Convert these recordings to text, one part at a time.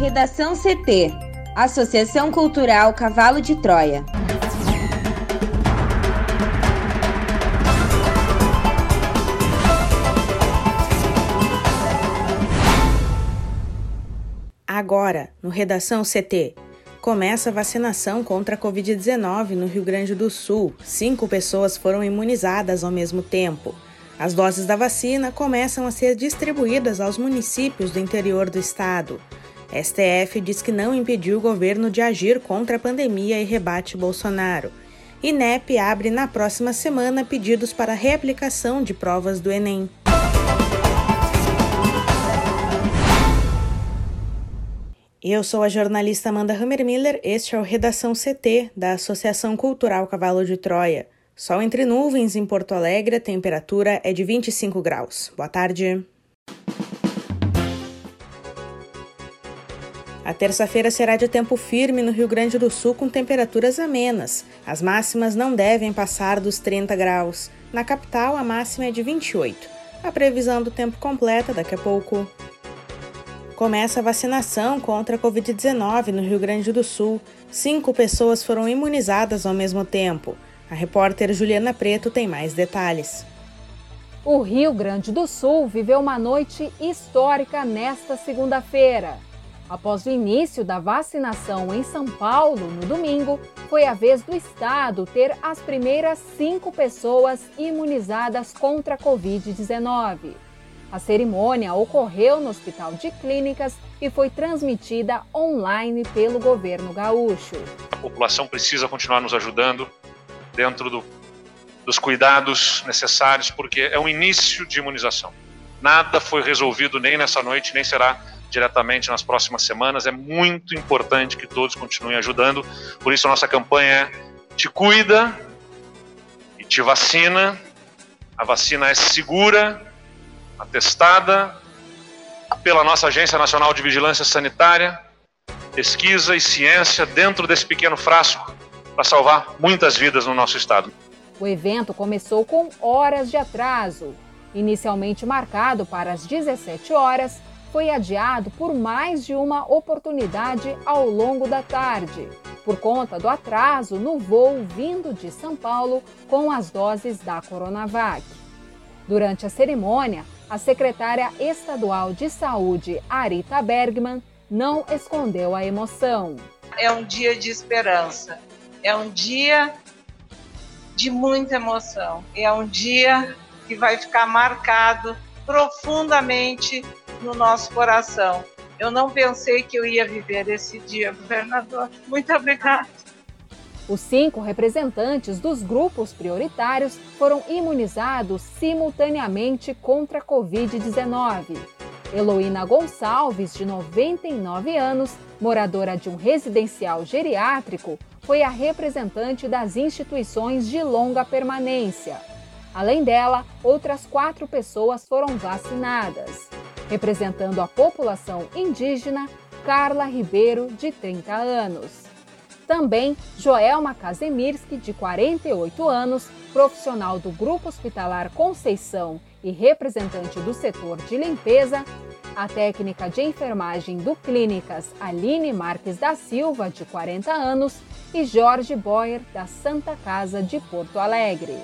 Redação CT Associação Cultural Cavalo de Troia. Agora, no Redação CT. Começa a vacinação contra a Covid-19 no Rio Grande do Sul. Cinco pessoas foram imunizadas ao mesmo tempo. As doses da vacina começam a ser distribuídas aos municípios do interior do estado. STF diz que não impediu o governo de agir contra a pandemia e rebate Bolsonaro. INEP abre na próxima semana pedidos para reaplicação de provas do Enem. Eu sou a jornalista Amanda Hammermiller, este é o Redação CT da Associação Cultural Cavalo de Troia. Sol entre nuvens em Porto Alegre, a temperatura é de 25 graus. Boa tarde. A terça-feira será de tempo firme no Rio Grande do Sul com temperaturas amenas. As máximas não devem passar dos 30 graus. Na capital, a máxima é de 28. A previsão do tempo completa daqui a pouco. Começa a vacinação contra a Covid-19 no Rio Grande do Sul. Cinco pessoas foram imunizadas ao mesmo tempo. A repórter Juliana Preto tem mais detalhes. O Rio Grande do Sul viveu uma noite histórica nesta segunda-feira. Após o início da vacinação em São Paulo no domingo, foi a vez do estado ter as primeiras cinco pessoas imunizadas contra a Covid-19. A cerimônia ocorreu no Hospital de Clínicas e foi transmitida online pelo governo gaúcho. A população precisa continuar nos ajudando dentro do, dos cuidados necessários, porque é um início de imunização. Nada foi resolvido nem nessa noite, nem será diretamente nas próximas semanas. É muito importante que todos continuem ajudando. Por isso, a nossa campanha é Te cuida e te vacina. A vacina é segura, atestada pela nossa Agência Nacional de Vigilância Sanitária. Pesquisa e ciência dentro desse pequeno frasco para salvar muitas vidas no nosso estado. O evento começou com horas de atraso. Inicialmente marcado para as 17 horas, foi adiado por mais de uma oportunidade ao longo da tarde, por conta do atraso no voo vindo de São Paulo com as doses da Coronavac. Durante a cerimônia, a secretária estadual de saúde, Arita Bergman, não escondeu a emoção. É um dia de esperança é um dia de muita emoção. É um dia que vai ficar marcado profundamente no nosso coração. Eu não pensei que eu ia viver esse dia, governador. Muito obrigada. Os cinco representantes dos grupos prioritários foram imunizados simultaneamente contra a Covid-19. Heloína Gonçalves, de 99 anos, moradora de um residencial geriátrico, foi a representante das instituições de longa permanência. Além dela, outras quatro pessoas foram vacinadas. Representando a população indígena, Carla Ribeiro, de 30 anos. Também Joelma Kazemirski, de 48 anos, profissional do Grupo Hospitalar Conceição e representante do setor de limpeza, a técnica de enfermagem do Clínicas Aline Marques da Silva, de 40 anos, e Jorge Boyer, da Santa Casa de Porto Alegre.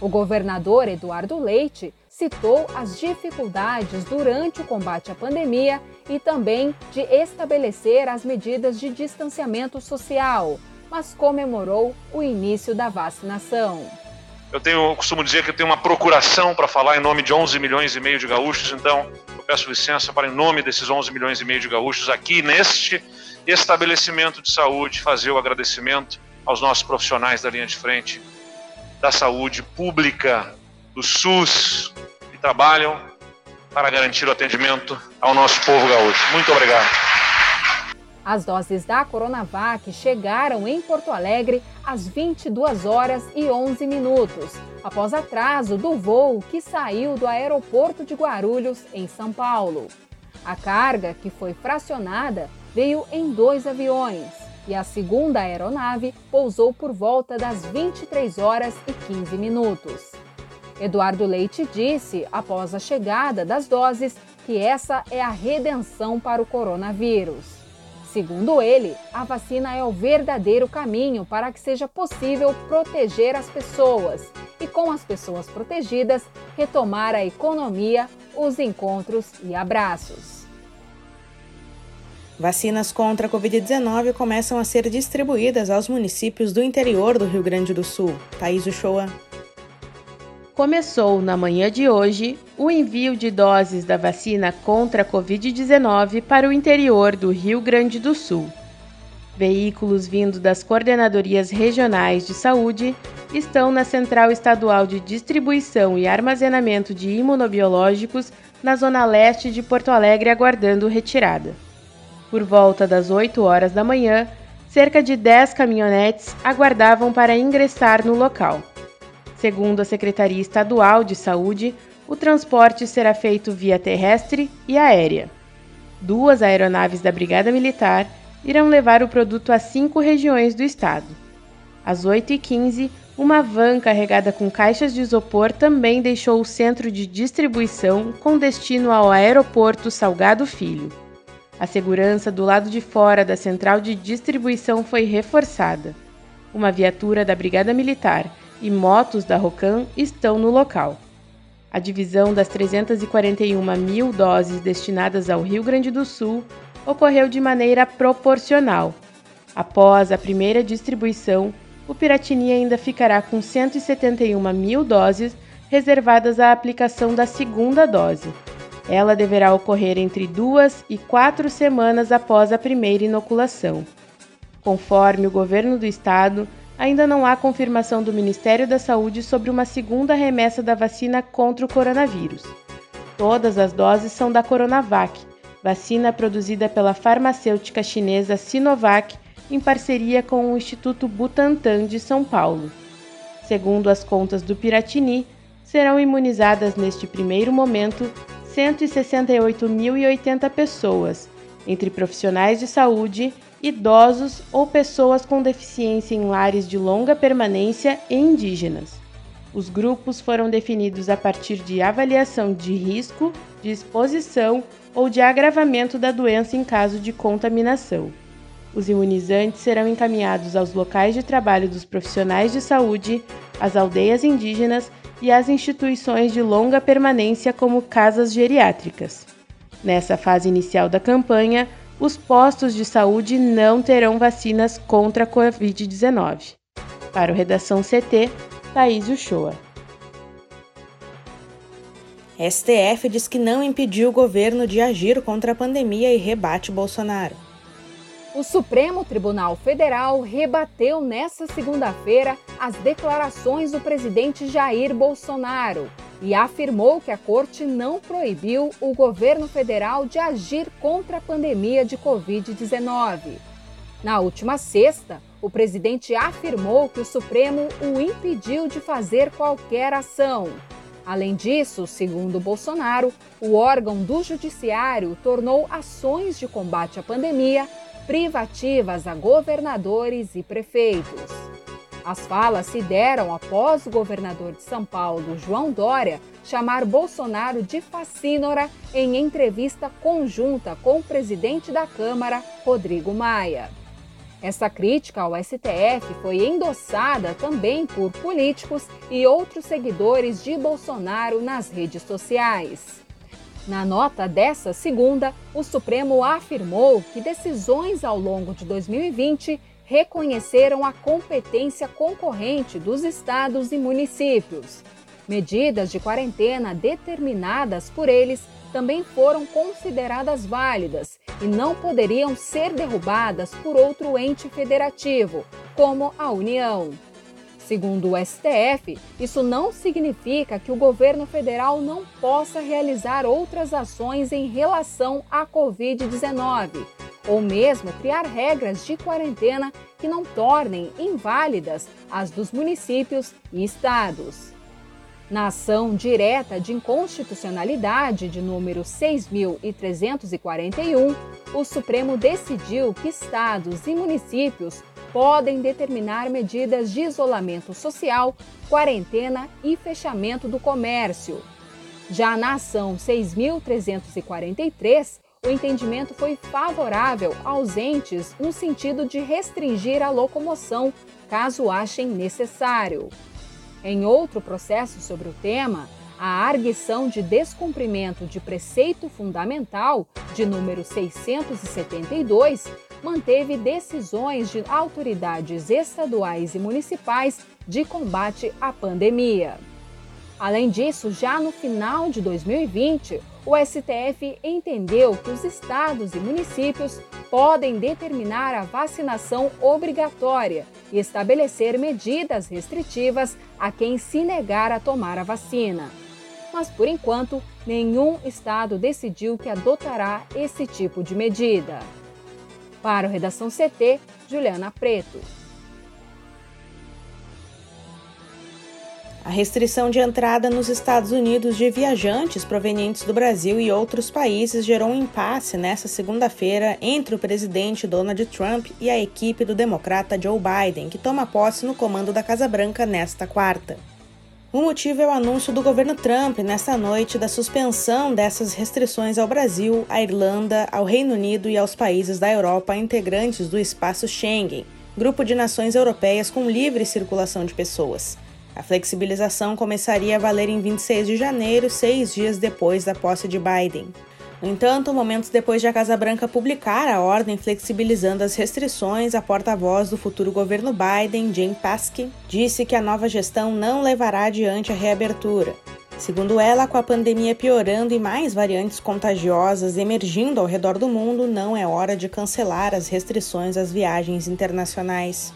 O governador Eduardo Leite citou as dificuldades durante o combate à pandemia e também de estabelecer as medidas de distanciamento social, mas comemorou o início da vacinação. Eu tenho, eu costumo dizer que eu tenho uma procuração para falar em nome de 11 milhões e meio de gaúchos, então eu peço licença para, em nome desses 11 milhões e meio de gaúchos, aqui neste estabelecimento de saúde, fazer o agradecimento aos nossos profissionais da linha de frente da saúde pública, do SUS, trabalham para garantir o atendimento ao nosso povo gaúcho. Muito obrigado. As doses da Coronavac chegaram em Porto Alegre às 22 horas e 11 minutos, após atraso do voo que saiu do aeroporto de Guarulhos, em São Paulo. A carga, que foi fracionada, veio em dois aviões e a segunda aeronave pousou por volta das 23 horas e 15 minutos. Eduardo Leite disse, após a chegada das doses, que essa é a redenção para o coronavírus. Segundo ele, a vacina é o verdadeiro caminho para que seja possível proteger as pessoas e, com as pessoas protegidas, retomar a economia, os encontros e abraços. Vacinas contra a Covid-19 começam a ser distribuídas aos municípios do interior do Rio Grande do Sul. Thaís Uchoa começou na manhã de hoje o envio de doses da vacina contra a Covid-19 para o interior do Rio Grande do Sul. Veículos vindo das coordenadorias regionais de saúde estão na Central Estadual de Distribuição e Armazenamento de Imunobiológicos na zona leste de Porto Alegre aguardando retirada. Por volta das 8 horas da manhã, cerca de 10 caminhonetes aguardavam para ingressar no local. Segundo a Secretaria Estadual de Saúde, o transporte será feito via terrestre e aérea. Duas aeronaves da Brigada Militar irão levar o produto a cinco regiões do estado. Às 8h15, uma van carregada com caixas de isopor também deixou o centro de distribuição com destino ao aeroporto Salgado Filho. A segurança do lado de fora da central de distribuição foi reforçada. Uma viatura da Brigada Militar e motos da Rocan estão no local. A divisão das 341 mil doses destinadas ao Rio Grande do Sul ocorreu de maneira proporcional. Após a primeira distribuição, o Piratini ainda ficará com 171 mil doses reservadas à aplicação da segunda dose. Ela deverá ocorrer entre duas e quatro semanas após a primeira inoculação. Conforme o governo do estado, ainda não há confirmação do Ministério da Saúde sobre uma segunda remessa da vacina contra o coronavírus. Todas as doses são da Coronavac, vacina produzida pela farmacêutica chinesa Sinovac em parceria com o Instituto Butantan de São Paulo. Segundo as contas do Piratini, serão imunizadas neste primeiro momento 168.080 pessoas, entre profissionais de saúde idosos ou pessoas com deficiência em lares de longa permanência e indígenas. Os grupos foram definidos a partir de avaliação de risco, de exposição ou de agravamento da doença em caso de contaminação. Os imunizantes serão encaminhados aos locais de trabalho dos profissionais de saúde, às aldeias indígenas e às instituições de longa permanência, como casas geriátricas. Nessa fase inicial da campanha, os postos de saúde não terão vacinas contra a Covid-19. Para o Redação CT, Thaís Uchoa. STF diz que não impediu o governo de agir contra a pandemia e rebate Bolsonaro. O Supremo Tribunal Federal rebateu nesta segunda-feira as declarações do presidente Jair Bolsonaro e afirmou que a corte não proibiu o governo federal de agir contra a pandemia de Covid-19. Na última sexta, o presidente afirmou que o Supremo o impediu de fazer qualquer ação. Além disso, segundo Bolsonaro, o órgão do Judiciário tornou ações de combate à pandemia privativas a governadores e prefeitos. As falas se deram após o governador de São Paulo, João Dória, chamar Bolsonaro de fascínora em entrevista conjunta com o presidente da Câmara, Rodrigo Maia. Essa crítica ao STF foi endossada também por políticos e outros seguidores de Bolsonaro nas redes sociais. Na nota dessa segunda, o Supremo afirmou que decisões ao longo de 2020 reconheceram a competência concorrente dos estados e municípios. Medidas de quarentena determinadas por eles também foram consideradas válidas e não poderiam ser derrubadas por outro ente federativo, como a União. Segundo o STF, isso não significa que o governo federal não possa realizar outras ações em relação à Covid-19 ou mesmo criar regras de quarentena que não tornem inválidas as dos municípios e estados. Na ação direta de inconstitucionalidade de número 6.341, o Supremo decidiu que estados e municípios podem determinar medidas de isolamento social, quarentena e fechamento do comércio. Já na ação 6.343, o entendimento foi favorável aos entes no sentido de restringir a locomoção, caso achem necessário. Em outro processo sobre o tema, a arguição de descumprimento de preceito fundamental, de número 672, manteve decisões de autoridades estaduais e municipais de combate à pandemia. Além disso, já no final de 2020, o STF entendeu que os estados e municípios podem determinar a vacinação obrigatória e estabelecer medidas restritivas a quem se negar a tomar a vacina mas por enquanto nenhum estado decidiu que adotará esse tipo de medida. Para o Redação CT, Juliana Preto. A restrição de entrada nos Estados Unidos de viajantes provenientes do Brasil e outros países gerou um impasse nesta segunda-feira entre o presidente Donald Trump e a equipe do democrata Joe Biden, que toma posse no comando da Casa Branca nesta quarta. O motivo é o anúncio do governo Trump nesta noite da suspensão dessas restrições ao Brasil, à Irlanda, ao Reino Unido e aos países da Europa integrantes do espaço Schengen, grupo de nações europeias com livre circulação de pessoas. A flexibilização começaria a valer em 26 de janeiro, seis dias depois da posse de Biden. No entanto, momentos depois de a Casa Branca publicar a ordem flexibilizando as restrições, a porta-voz do futuro governo Biden, Jane Paskey, disse que a nova gestão não levará adiante a reabertura. Segundo ela, com a pandemia piorando e mais variantes contagiosas emergindo ao redor do mundo, não é hora de cancelar as restrições às viagens internacionais.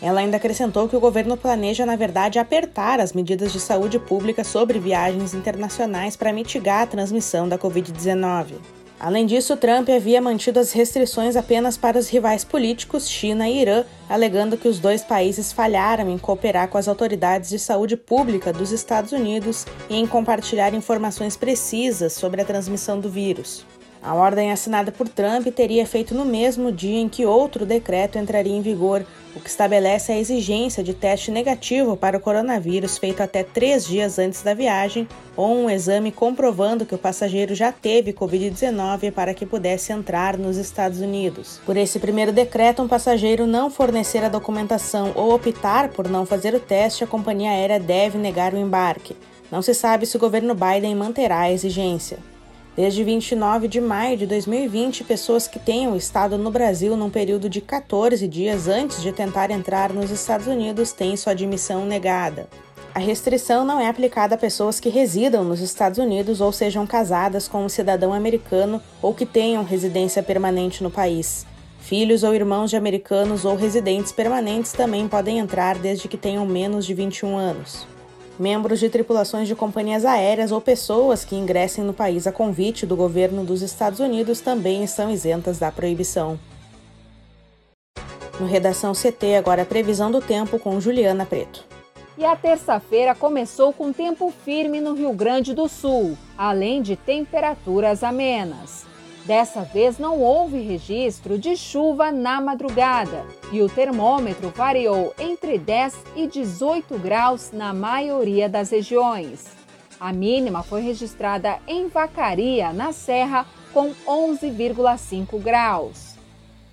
Ela ainda acrescentou que o governo planeja, na verdade, apertar as medidas de saúde pública sobre viagens internacionais para mitigar a transmissão da Covid-19. Além disso, Trump havia mantido as restrições apenas para os rivais políticos, China e Irã, alegando que os dois países falharam em cooperar com as autoridades de saúde pública dos Estados Unidos e em compartilhar informações precisas sobre a transmissão do vírus. A ordem assinada por Trump teria feito no mesmo dia em que outro decreto entraria em vigor, o que estabelece a exigência de teste negativo para o coronavírus feito até três dias antes da viagem ou um exame comprovando que o passageiro já teve Covid-19 para que pudesse entrar nos Estados Unidos. Por esse primeiro decreto, um passageiro não fornecer a documentação ou optar por não fazer o teste, a companhia aérea deve negar o embarque. Não se sabe se o governo Biden manterá a exigência. Desde 29 de maio de 2020, pessoas que tenham estado no Brasil num período de 14 dias antes de tentar entrar nos Estados Unidos têm sua admissão negada. A restrição não é aplicada a pessoas que residam nos Estados Unidos ou sejam casadas com um cidadão americano ou que tenham residência permanente no país. Filhos ou irmãos de americanos ou residentes permanentes também podem entrar desde que tenham menos de 21 anos. Membros de tripulações de companhias aéreas ou pessoas que ingressem no país a convite do governo dos Estados Unidos também estão isentas da proibição. No Redação CT, agora a previsão do tempo com Juliana Preto. E a terça-feira começou com tempo firme no Rio Grande do Sul, além de temperaturas amenas. Dessa vez não houve registro de chuva na madrugada e o termômetro variou entre 10 e 18 graus na maioria das regiões. A mínima foi registrada em Vacaria, na Serra, com 11,5 graus.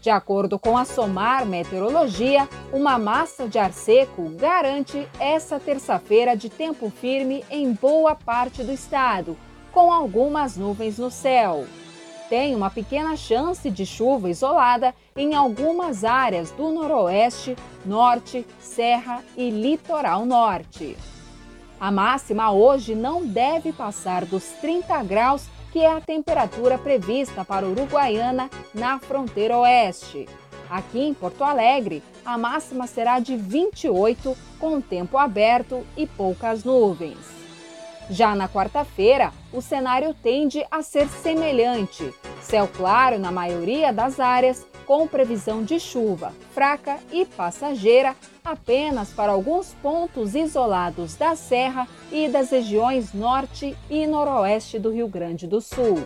De acordo com a SOMAR Meteorologia, uma massa de ar seco garante essa terça-feira de tempo firme em boa parte do estado, com algumas nuvens no céu tem uma pequena chance de chuva isolada em algumas áreas do noroeste, norte, serra e litoral norte. A máxima hoje não deve passar dos 30 graus, que é a temperatura prevista para Uruguaiana na fronteira oeste. Aqui em Porto Alegre, a máxima será de 28, com tempo aberto e poucas nuvens. Já na quarta-feira, o cenário tende a ser semelhante. Céu claro na maioria das áreas, com previsão de chuva fraca e passageira apenas para alguns pontos isolados da Serra e das regiões norte e noroeste do Rio Grande do Sul.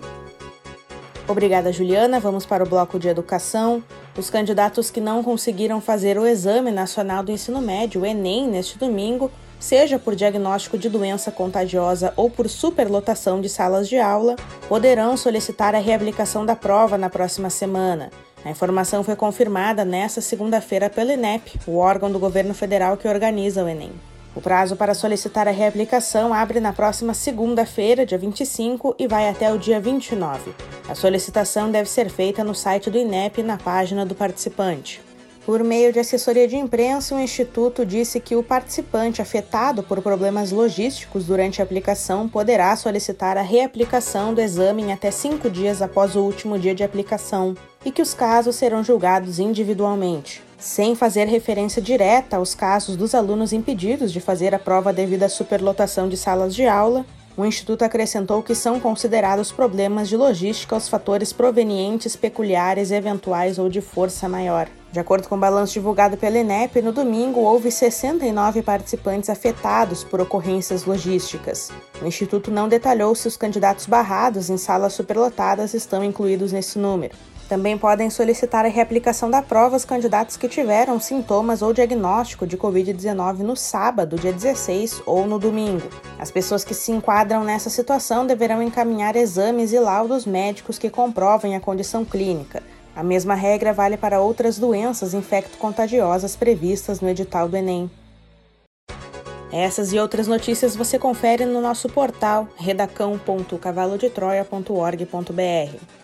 Obrigada, Juliana. Vamos para o bloco de educação. Os candidatos que não conseguiram fazer o Exame Nacional do Ensino Médio, o Enem, neste domingo, seja por diagnóstico de doença contagiosa ou por superlotação de salas de aula, poderão solicitar a reaplicação da prova na próxima semana. A informação foi confirmada nesta segunda-feira pelo INEP, o órgão do governo federal que organiza o Enem. O prazo para solicitar a reaplicação abre na próxima segunda-feira, dia 25, e vai até o dia 29. A solicitação deve ser feita no site do INEP na página do participante. Por meio de assessoria de imprensa, o Instituto disse que o participante afetado por problemas logísticos durante a aplicação poderá solicitar a reaplicação do exame em até cinco dias após o último dia de aplicação e que os casos serão julgados individualmente. Sem fazer referência direta aos casos dos alunos impedidos de fazer a prova devido à superlotação de salas de aula, o Instituto acrescentou que são considerados problemas de logística os fatores provenientes peculiares, eventuais ou de força maior. De acordo com o balanço divulgado pela INEP, no domingo houve 69 participantes afetados por ocorrências logísticas. O Instituto não detalhou se os candidatos barrados em salas superlotadas estão incluídos nesse número. Também podem solicitar a reaplicação da prova os candidatos que tiveram sintomas ou diagnóstico de Covid-19 no sábado, dia 16, ou no domingo. As pessoas que se enquadram nessa situação deverão encaminhar exames e laudos médicos que comprovem a condição clínica. A mesma regra vale para outras doenças infecto-contagiosas previstas no edital do Enem. Essas e outras notícias você confere no nosso portal redacão.cavalodetroia.org.br.